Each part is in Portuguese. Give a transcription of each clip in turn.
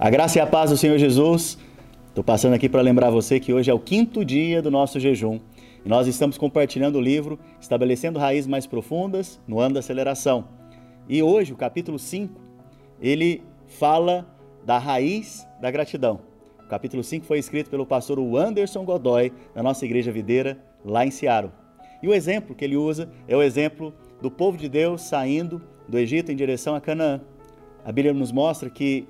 A graça e a paz do Senhor Jesus. Estou passando aqui para lembrar você que hoje é o quinto dia do nosso jejum. E nós estamos compartilhando o livro Estabelecendo Raízes Mais Profundas no Ano da Aceleração. E hoje, o capítulo 5, ele fala da raiz da gratidão. O capítulo 5 foi escrito pelo pastor Anderson Godoy, da nossa igreja videira, lá em Seattle. E o exemplo que ele usa é o exemplo do povo de Deus saindo do Egito em direção a Canaã. A Bíblia nos mostra que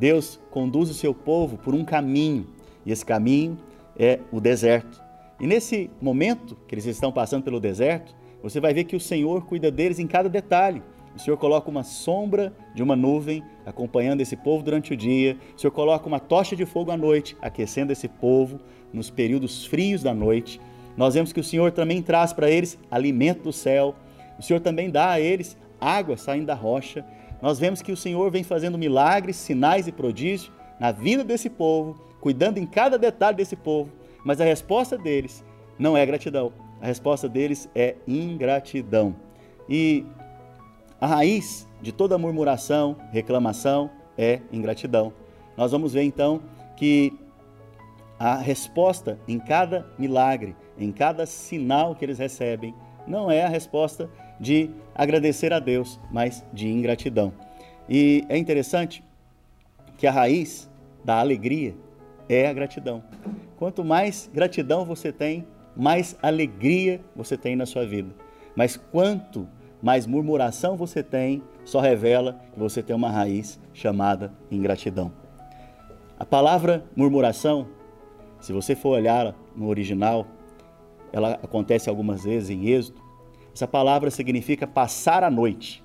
Deus conduz o seu povo por um caminho, e esse caminho é o deserto. E nesse momento que eles estão passando pelo deserto, você vai ver que o Senhor cuida deles em cada detalhe. O Senhor coloca uma sombra de uma nuvem acompanhando esse povo durante o dia. O Senhor coloca uma tocha de fogo à noite, aquecendo esse povo nos períodos frios da noite. Nós vemos que o Senhor também traz para eles alimento do céu. O Senhor também dá a eles água saindo da rocha nós vemos que o Senhor vem fazendo milagres, sinais e prodígios na vida desse povo, cuidando em cada detalhe desse povo, mas a resposta deles não é gratidão, a resposta deles é ingratidão. E a raiz de toda murmuração, reclamação é ingratidão. Nós vamos ver então que a resposta em cada milagre, em cada sinal que eles recebem, não é a resposta de agradecer a Deus, mas de ingratidão. E é interessante que a raiz da alegria é a gratidão. Quanto mais gratidão você tem, mais alegria você tem na sua vida. Mas quanto mais murmuração você tem, só revela que você tem uma raiz chamada ingratidão. A palavra murmuração, se você for olhar no original, ela acontece algumas vezes em Êxodo, essa palavra significa passar a noite.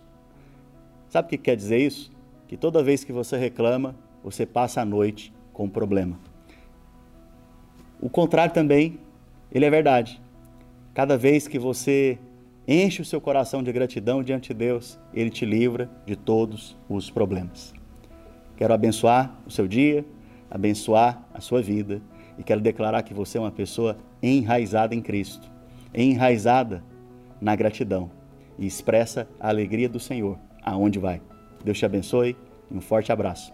Sabe o que quer dizer isso? Que toda vez que você reclama, você passa a noite com um problema. O contrário também, ele é verdade. Cada vez que você enche o seu coração de gratidão diante de Deus, ele te livra de todos os problemas. Quero abençoar o seu dia, abençoar a sua vida e quero declarar que você é uma pessoa enraizada em Cristo, enraizada na gratidão e expressa a alegria do Senhor aonde vai. Deus te abençoe e um forte abraço.